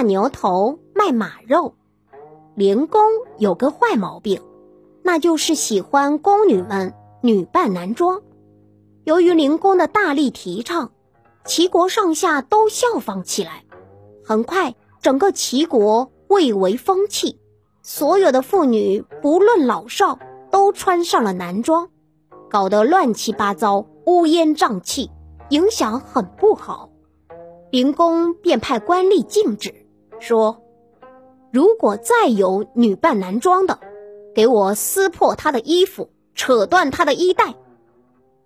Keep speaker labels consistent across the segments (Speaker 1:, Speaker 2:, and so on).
Speaker 1: 挂牛头卖马肉。灵公有个坏毛病，那就是喜欢宫女们女扮男装。由于灵公的大力提倡，齐国上下都效仿起来。很快，整个齐国蔚为风气，所有的妇女不论老少都穿上了男装，搞得乱七八糟、乌烟瘴气，影响很不好。灵公便派官吏禁止，说。如果再有女扮男装的，给我撕破她的衣服，扯断她的衣带。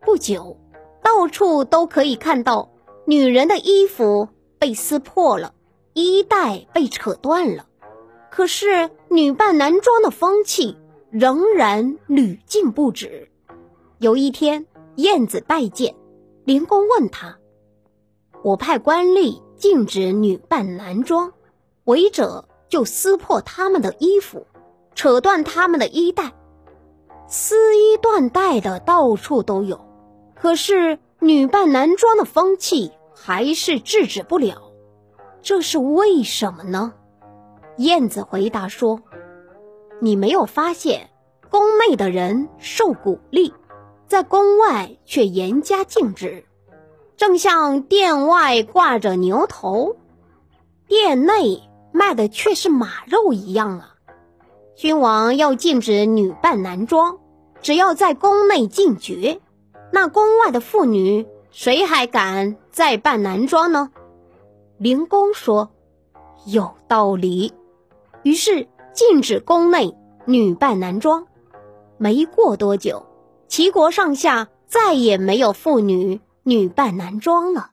Speaker 1: 不久，到处都可以看到女人的衣服被撕破了，衣带被扯断了。可是女扮男装的风气仍然屡禁不止。有一天，燕子拜见灵公，问他：“我派官吏禁止女扮男装，违者。”就撕破他们的衣服，扯断他们的衣带，撕衣断带的到处都有。可是女扮男装的风气还是制止不了，这是为什么呢？燕子回答说：“你没有发现，宫内的人受鼓励，在宫外却严加禁止，正像殿外挂着牛头，殿内。”卖的却是马肉一样啊！君王要禁止女扮男装，只要在宫内禁绝，那宫外的妇女谁还敢再扮男装呢？灵公说：“有道理。”于是禁止宫内女扮男装。没过多久，齐国上下再也没有妇女女扮男装了。